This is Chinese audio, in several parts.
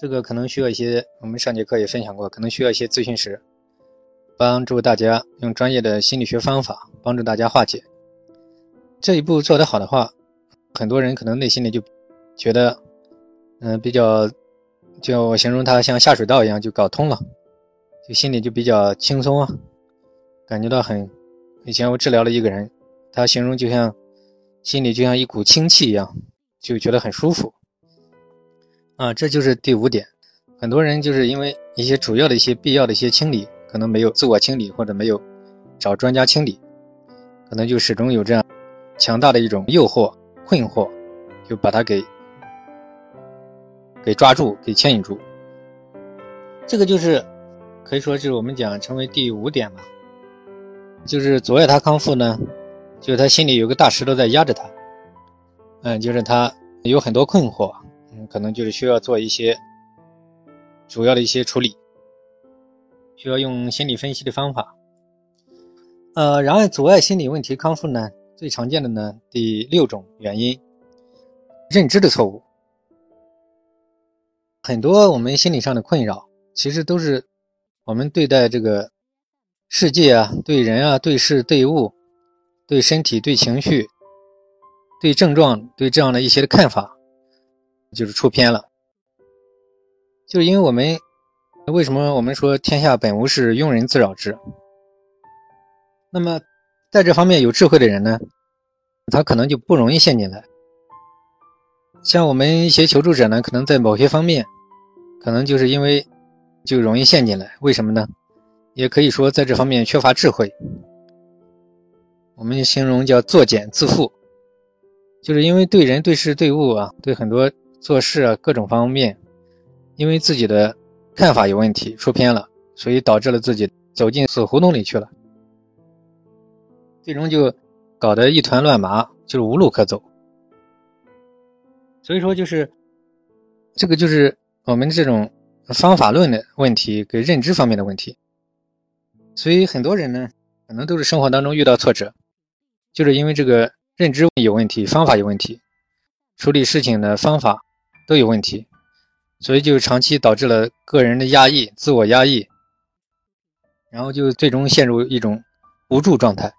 这个可能需要一些，我们上节课也分享过，可能需要一些咨询师帮助大家用专业的心理学方法帮助大家化解。这一步做得好的话，很多人可能内心里就觉得，嗯，比较，就我形容它像下水道一样就搞通了，就心里就比较轻松啊，感觉到很。以前我治疗了一个人，他形容就像心里就像一股清气一样，就觉得很舒服。啊，这就是第五点。很多人就是因为一些主要的一些必要的一些清理，可能没有自我清理，或者没有找专家清理，可能就始终有这样强大的一种诱惑、困惑，就把它给给抓住、给牵引住。这个就是可以说就是我们讲成为第五点嘛，就是阻碍他康复呢，就是他心里有个大石头在压着他，嗯，就是他有很多困惑。嗯可能就是需要做一些主要的一些处理，需要用心理分析的方法。呃，然而阻碍心理问题康复呢，最常见的呢，第六种原因，认知的错误。很多我们心理上的困扰，其实都是我们对待这个世界啊、对人啊、对事、对物、对身体、对情绪、对症状、对这样的一些的看法。就是出偏了，就是因为我们为什么我们说天下本无事，庸人自扰之？那么在这方面有智慧的人呢，他可能就不容易陷进来。像我们一些求助者呢，可能在某些方面，可能就是因为就容易陷进来。为什么呢？也可以说在这方面缺乏智慧。我们形容叫作茧自缚，就是因为对人对事对物啊，对很多。做事啊，各种方面，因为自己的看法有问题，出偏了，所以导致了自己走进死胡同里去了，最终就搞得一团乱麻，就是无路可走。所以说，就是这个就是我们这种方法论的问题跟认知方面的问题。所以很多人呢，可能都是生活当中遇到挫折，就是因为这个认知有问题，方法有问题，处理事情的方法。都有问题，所以就长期导致了个人的压抑、自我压抑，然后就最终陷入一种无助状态。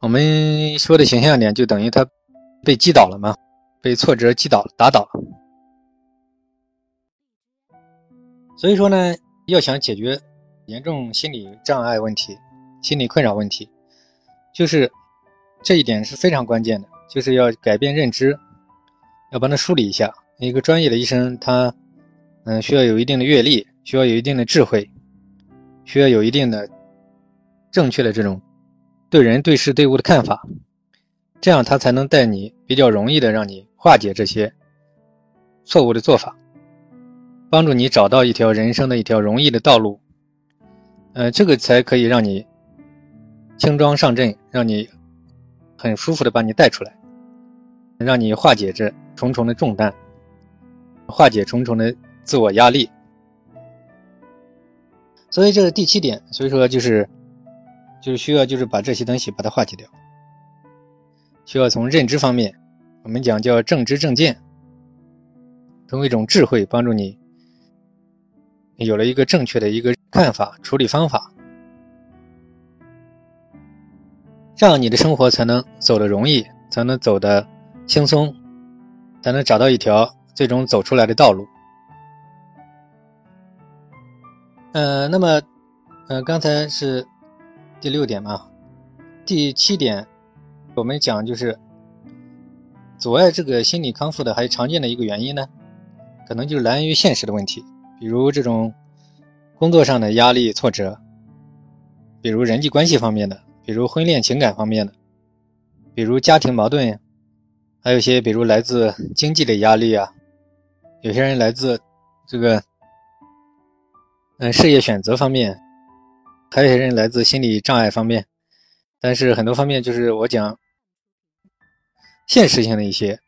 我们说的形象点，就等于他被击倒了嘛，被挫折击倒、打倒。所以说呢，要想解决严重心理障碍问题、心理困扰问题，就是这一点是非常关键的，就是要改变认知。要帮他梳理一下，一个专业的医生，他，嗯，需要有一定的阅历，需要有一定的智慧，需要有一定的正确的这种对人对事对物的看法，这样他才能带你比较容易的让你化解这些错误的做法，帮助你找到一条人生的一条容易的道路，呃，这个才可以让你轻装上阵，让你很舒服的把你带出来，让你化解这。重重的重担，化解重重的自我压力，所以这是第七点。所以说就是，就是需要就是把这些东西把它化解掉，需要从认知方面，我们讲叫正知正见，通过一种智慧帮助你，有了一个正确的一个看法、处理方法，这样你的生活才能走得容易，才能走得轻松。才能找到一条最终走出来的道路。呃，那么，呃，刚才是第六点嘛，第七点，我们讲就是阻碍这个心理康复的还常见的一个原因呢，可能就是来源于现实的问题，比如这种工作上的压力挫折，比如人际关系方面的，比如婚恋情感方面的，比如家庭矛盾呀。还有些，比如来自经济的压力啊，有些人来自这个嗯事业选择方面，还有些人来自心理障碍方面。但是很多方面就是我讲现实性的一些